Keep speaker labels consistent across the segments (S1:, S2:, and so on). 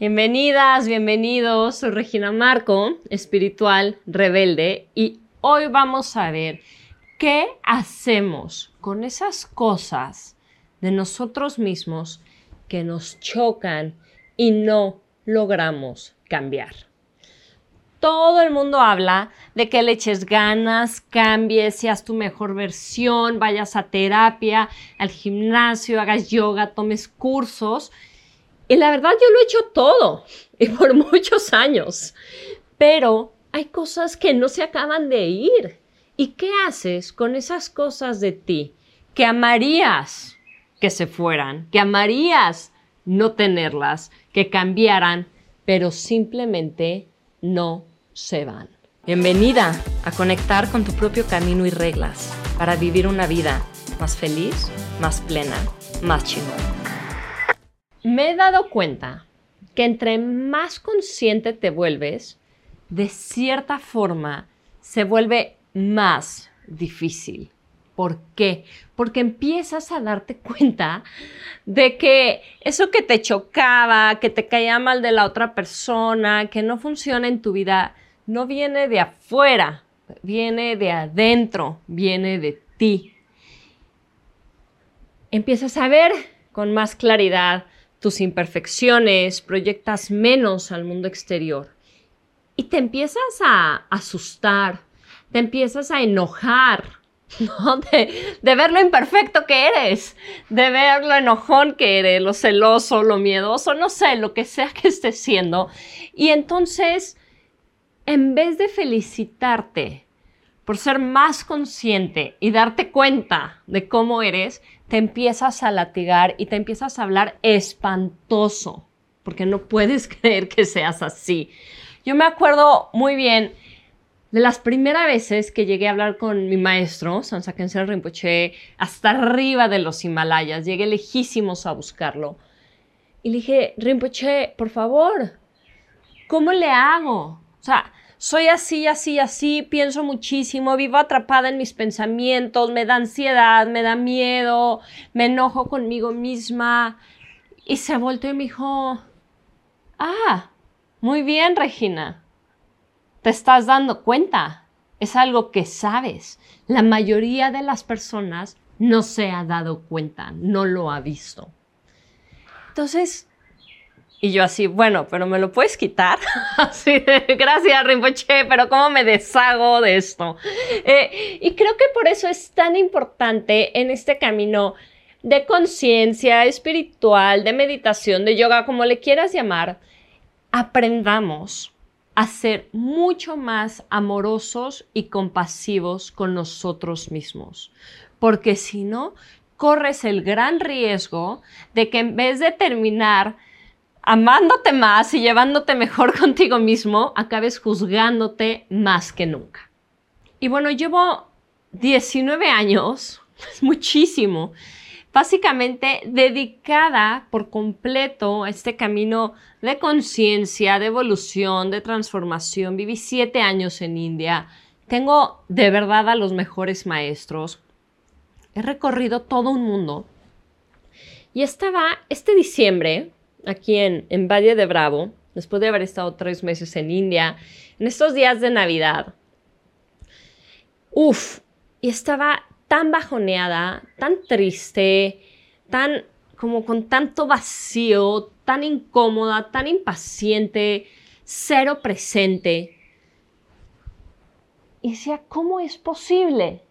S1: Bienvenidas, bienvenidos. Soy Regina Marco, espiritual rebelde, y hoy vamos a ver qué hacemos con esas cosas de nosotros mismos que nos chocan y no logramos cambiar. Todo el mundo habla de que le eches ganas, cambies, seas tu mejor versión, vayas a terapia, al gimnasio, hagas yoga, tomes cursos y la verdad yo lo he hecho todo y por muchos años. Pero hay cosas que no se acaban de ir. ¿Y qué haces con esas cosas de ti que amarías que se fueran, que amarías no tenerlas, que cambiaran, pero simplemente no se van? Bienvenida a conectar con tu propio camino y reglas para vivir una vida más feliz, más plena, más chingona me he dado cuenta que entre más consciente te vuelves, de cierta forma se vuelve más difícil. ¿Por qué? Porque empiezas a darte cuenta de que eso que te chocaba, que te caía mal de la otra persona, que no funciona en tu vida, no viene de afuera, viene de adentro, viene de ti. Empiezas a ver con más claridad tus imperfecciones, proyectas menos al mundo exterior y te empiezas a asustar, te empiezas a enojar, ¿no? De, de, ver lo imperfecto que eres, de ver lo enojón que eres, lo celoso, lo miedoso, no sé, lo que sea que estés siendo. Y entonces, en vez de felicitarte por ser más consciente y darte cuenta de cómo eres, te empiezas a latigar y te empiezas a hablar espantoso, porque no puedes creer que seas así. Yo me acuerdo muy bien de las primeras veces que llegué a hablar con mi maestro, Sansakenser Rinpoche, hasta arriba de los Himalayas, llegué lejísimos a buscarlo. Y le dije, Rinpoche, por favor, ¿cómo le hago? O sea, soy así, así, así, pienso muchísimo, vivo atrapada en mis pensamientos, me da ansiedad, me da miedo, me enojo conmigo misma. Y se volteó y me dijo, ah, muy bien, Regina, te estás dando cuenta, es algo que sabes. La mayoría de las personas no se ha dado cuenta, no lo ha visto. Entonces, y yo así, bueno, pero me lo puedes quitar. así de, gracias Rinpoche, pero ¿cómo me deshago de esto? Eh, y creo que por eso es tan importante en este camino de conciencia espiritual, de meditación, de yoga, como le quieras llamar, aprendamos a ser mucho más amorosos y compasivos con nosotros mismos. Porque si no, corres el gran riesgo de que en vez de terminar amándote más y llevándote mejor contigo mismo, acabes juzgándote más que nunca. Y bueno, llevo 19 años, muchísimo, básicamente dedicada por completo a este camino de conciencia, de evolución, de transformación. Viví siete años en India. Tengo de verdad a los mejores maestros. He recorrido todo un mundo. Y estaba este diciembre, aquí en, en Valle de Bravo, después de haber estado tres meses en India, en estos días de Navidad. Uf, y estaba tan bajoneada, tan triste, tan como con tanto vacío, tan incómoda, tan impaciente, cero presente. Y decía, ¿cómo es posible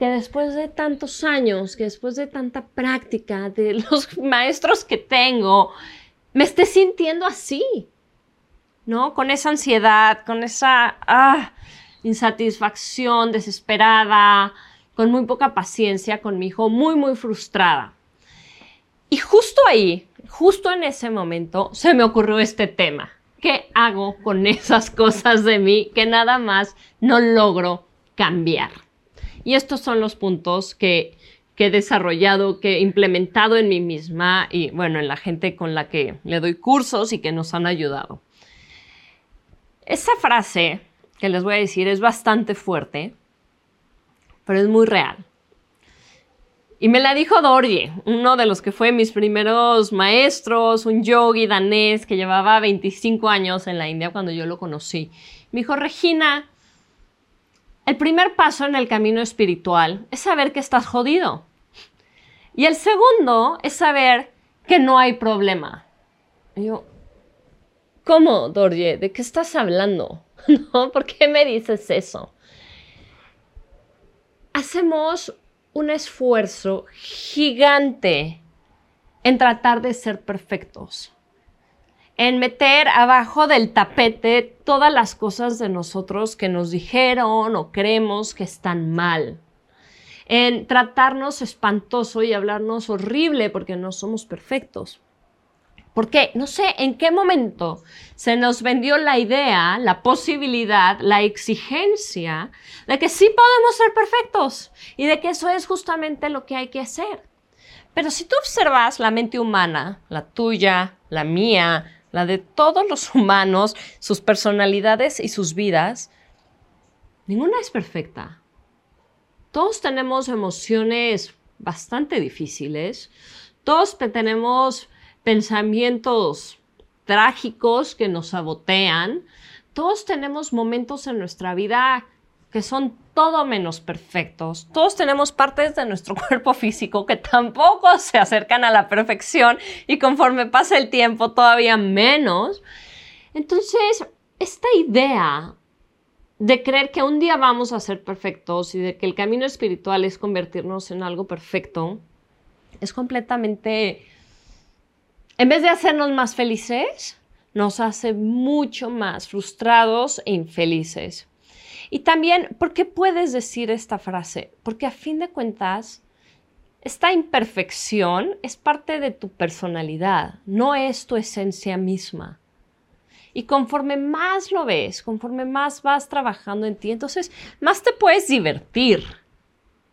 S1: que después de tantos años, que después de tanta práctica, de los maestros que tengo, me esté sintiendo así, ¿no? Con esa ansiedad, con esa ah, insatisfacción, desesperada, con muy poca paciencia con mi hijo, muy, muy frustrada. Y justo ahí, justo en ese momento, se me ocurrió este tema. ¿Qué hago con esas cosas de mí que nada más no logro cambiar? Y estos son los puntos que, he desarrollado, que he implementado en mí misma y bueno, en la gente con la que le doy cursos y que nos han ayudado. Esa frase que les voy a decir es bastante fuerte, pero es muy real. Y me la dijo Dorje, uno de los que fue mis primeros maestros, un yogi danés que llevaba 25 años en la India cuando yo lo conocí. Me dijo, Regina, el primer paso en el camino espiritual es saber que estás jodido. Y el segundo es saber que no hay problema. Yo, ¿cómo, Dorje? ¿De qué estás hablando? ¿No? ¿Por qué me dices eso? Hacemos un esfuerzo gigante en tratar de ser perfectos, en meter abajo del tapete todas las cosas de nosotros que nos dijeron o creemos que están mal, en tratarnos espantoso y hablarnos horrible porque no somos perfectos. Porque no sé en qué momento se nos vendió la idea, la posibilidad, la exigencia de que sí podemos ser perfectos y de que eso es justamente lo que hay que hacer. Pero si tú observas la mente humana, la tuya, la mía, la de todos los humanos, sus personalidades y sus vidas, ninguna es perfecta. Todos tenemos emociones bastante difíciles, todos tenemos pensamientos trágicos que nos sabotean. Todos tenemos momentos en nuestra vida que son todo menos perfectos. Todos tenemos partes de nuestro cuerpo físico que tampoco se acercan a la perfección y conforme pasa el tiempo todavía menos. Entonces, esta idea de creer que un día vamos a ser perfectos y de que el camino espiritual es convertirnos en algo perfecto es completamente en vez de hacernos más felices, nos hace mucho más frustrados e infelices. Y también, ¿por qué puedes decir esta frase? Porque a fin de cuentas, esta imperfección es parte de tu personalidad, no es tu esencia misma. Y conforme más lo ves, conforme más vas trabajando en ti, entonces más te puedes divertir,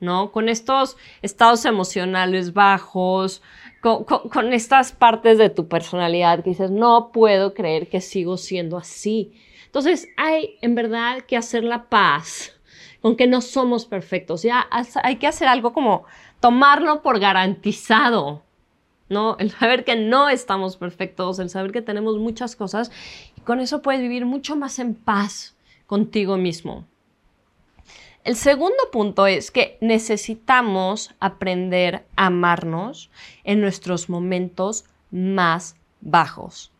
S1: ¿no? Con estos estados emocionales bajos, con, estas partes de tu personalidad que dices, no puedo creer que sigo siendo así. Entonces hay en verdad que hacer la paz con que no somos perfectos. Ya hay que hacer algo como tomarlo por garantizado, ¿no? El saber que no estamos perfectos, el saber que tenemos muchas cosas y con eso puedes vivir mucho más en paz contigo mismo. El segundo punto es que necesitamos aprender a amarnos en nuestros momentos más bajos.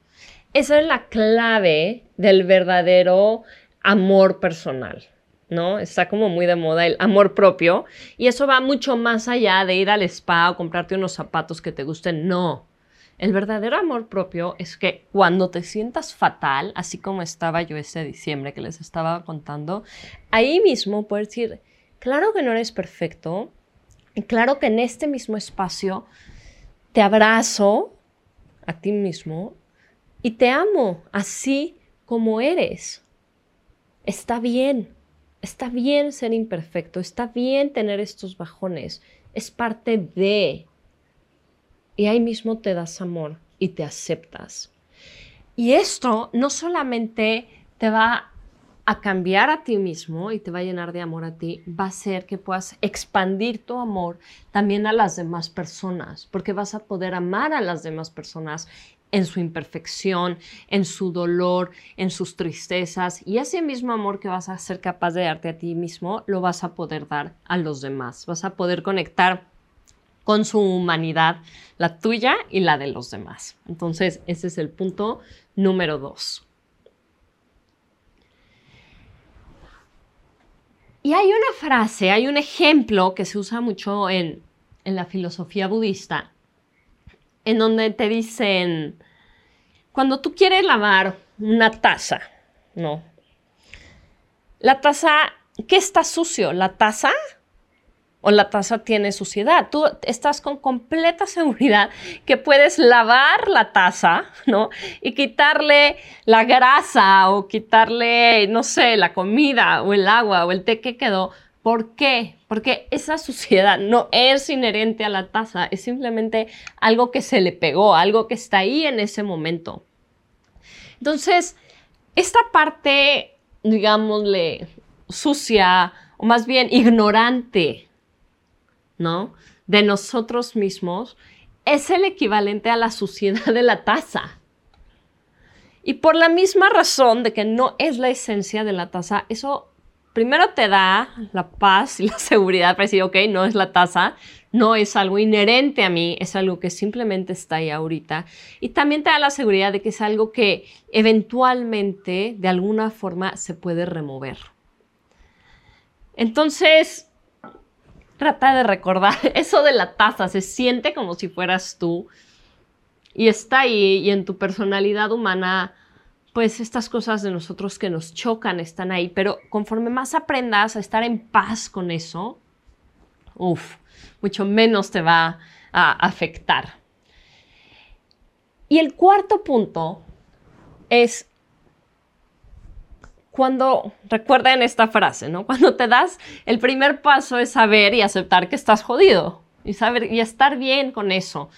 S1: Esa es la clave del verdadero amor personal, ¿no? Está como muy de moda el amor propio y eso va mucho más allá de ir al spa o comprarte unos zapatos que te gusten, no. El verdadero amor propio es que cuando te sientas fatal, así como estaba yo ese diciembre que les estaba contando, ahí mismo puedes decir, claro que no eres perfecto, y claro que en este mismo espacio te abrazo a ti mismo y te amo así como eres. Está bien, está bien ser imperfecto, está bien tener estos bajones, es parte de y ahí mismo te das amor y te aceptas. Y esto no solamente te va a cambiar a ti mismo y te va a llenar de amor a ti, va a ser que puedas expandir tu amor también a las demás personas, porque vas a poder amar a las demás personas en su imperfección, en su dolor, en sus tristezas, y ese mismo amor que vas a ser capaz de darte a ti mismo, lo vas a poder dar a los demás, vas a poder conectar con su humanidad, la tuya y la de los demás. Entonces, ese es el punto número dos. Y hay una frase, hay un ejemplo que se usa mucho en, en la filosofía budista, en donde te dicen, cuando tú quieres lavar una taza, ¿no? La taza, ¿qué está sucio? ¿La taza o la taza tiene suciedad. Tú estás con completa seguridad que puedes lavar la taza, ¿no? Y quitarle la grasa o quitarle, no sé, la comida o el agua o el té que quedó. ¿Por qué? Porque esa suciedad no es inherente a la taza, es simplemente algo que se le pegó, algo que está ahí en ese momento. Entonces, esta parte, digámosle, sucia o más bien ignorante ¿no? de nosotros mismos es el equivalente a la suciedad de la taza. Y por la misma razón de que no es la esencia de la taza, eso primero te da la paz y la seguridad para decir, ok, no es la taza, no es algo inherente a mí, es algo que simplemente está ahí ahorita. Y también te da la seguridad de que es algo que eventualmente, de alguna forma, se puede remover. Entonces, trata de recordar eso de la taza, se siente como si fueras tú y está ahí y en tu personalidad humana pues estas cosas de nosotros que nos chocan están ahí, pero conforme más aprendas a estar en paz con eso, uff, mucho menos te va a afectar. Y el cuarto punto es cuando, recuerden esta frase, ¿no? Cuando te das, el primer paso es saber y aceptar que estás jodido y saber y estar bien con eso.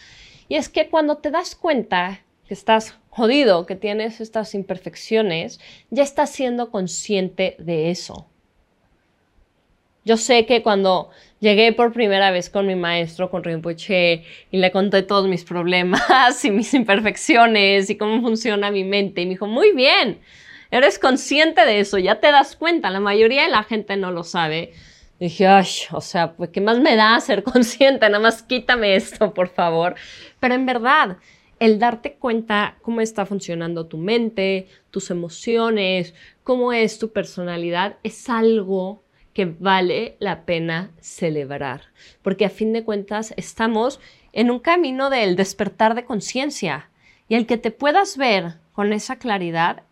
S1: Y es que cuando te das cuenta que estás jodido, que tienes estas imperfecciones, ya estás siendo consciente de eso. Yo sé que cuando llegué por primera vez con mi maestro, con Rinpoche, y le conté todos mis problemas y mis imperfecciones y cómo funciona mi mente, y me dijo, muy bien, eres consciente de eso, ya te das cuenta, la mayoría de la gente no lo sabe. dije, ay, o sea, pues, ¿qué más me da ser consciente? Nada más quítame esto, por favor. Pero en verdad, el darte cuenta cómo está funcionando tu mente, tus emociones, cómo es tu personalidad, es algo que vale la pena celebrar, porque a fin de cuentas estamos en un camino del despertar de conciencia y el que te puedas ver con esa claridad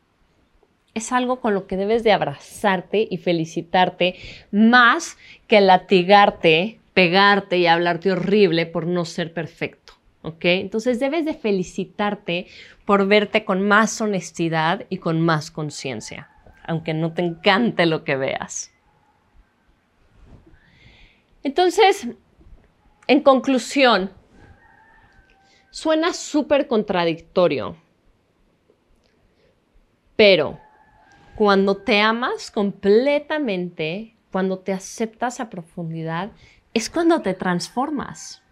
S1: es algo con lo que debes de abrazarte y felicitarte más que latigarte, pegarte y hablarte horrible por no ser perfecto. ¿ok? Entonces debes de felicitarte por verte con más honestidad y con más conciencia, aunque no te encante lo que veas. Entonces, en conclusión, suena súper contradictorio, pero cuando te amas completamente, cuando te aceptas a profundidad, es cuando te transformas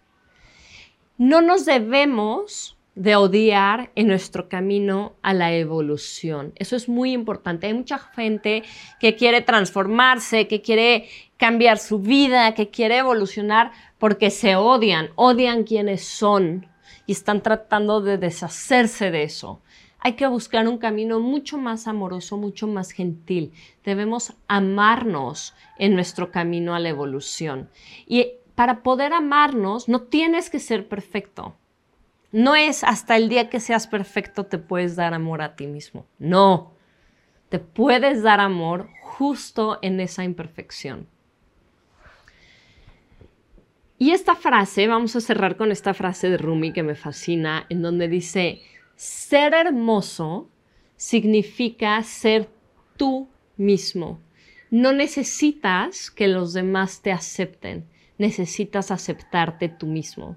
S1: no nos debemos de odiar en nuestro camino a la evolución. Eso es muy importante. Hay mucha gente que quiere transformarse, que quiere cambiar su vida, que quiere evolucionar porque se odian, odian quienes son y están tratando de deshacerse de eso. Hay que buscar un camino mucho más amoroso, mucho más gentil. Debemos amarnos en nuestro camino a la evolución. Y para poder amarnos no tienes que ser perfecto. No es hasta el día que seas perfecto te puedes dar amor a ti mismo. No, te puedes dar amor justo en esa imperfección. Y esta frase, vamos a cerrar con esta frase de Rumi que me fascina, en donde dice, ser hermoso significa ser tú mismo. No necesitas que los demás te acepten necesitas aceptarte tú mismo.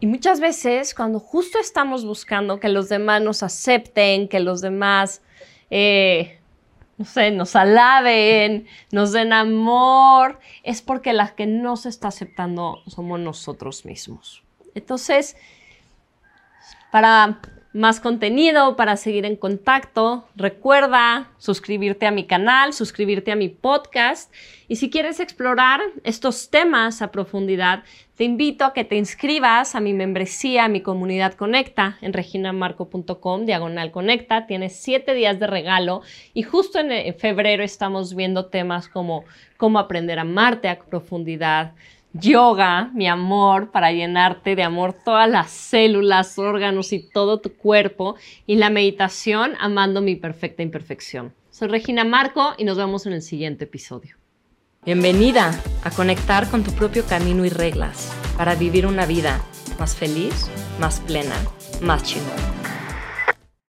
S1: Y muchas veces cuando justo estamos buscando que los demás nos acepten, que los demás, eh, no sé, nos alaben, nos den amor, es porque la que no se está aceptando somos nosotros mismos. Entonces, para más contenido, para seguir en contacto. Recuerda suscribirte a mi canal, suscribirte a mi podcast. Y si quieres explorar estos temas a profundidad, te invito a que te inscribas a mi membresía, a mi comunidad Conecta en reginamarco.com, diagonal Conecta. Tienes siete días de regalo y justo en febrero estamos viendo temas como cómo aprender a amarte a profundidad, yoga, mi amor, para llenarte de amor todas las células, órganos y todo tu cuerpo, y la meditación, amando mi perfecta imperfección. Soy Regina Marco y nos vemos en el siguiente episodio. Bienvenida a conectar con tu propio camino y reglas para vivir una vida más feliz, más plena, más chingona.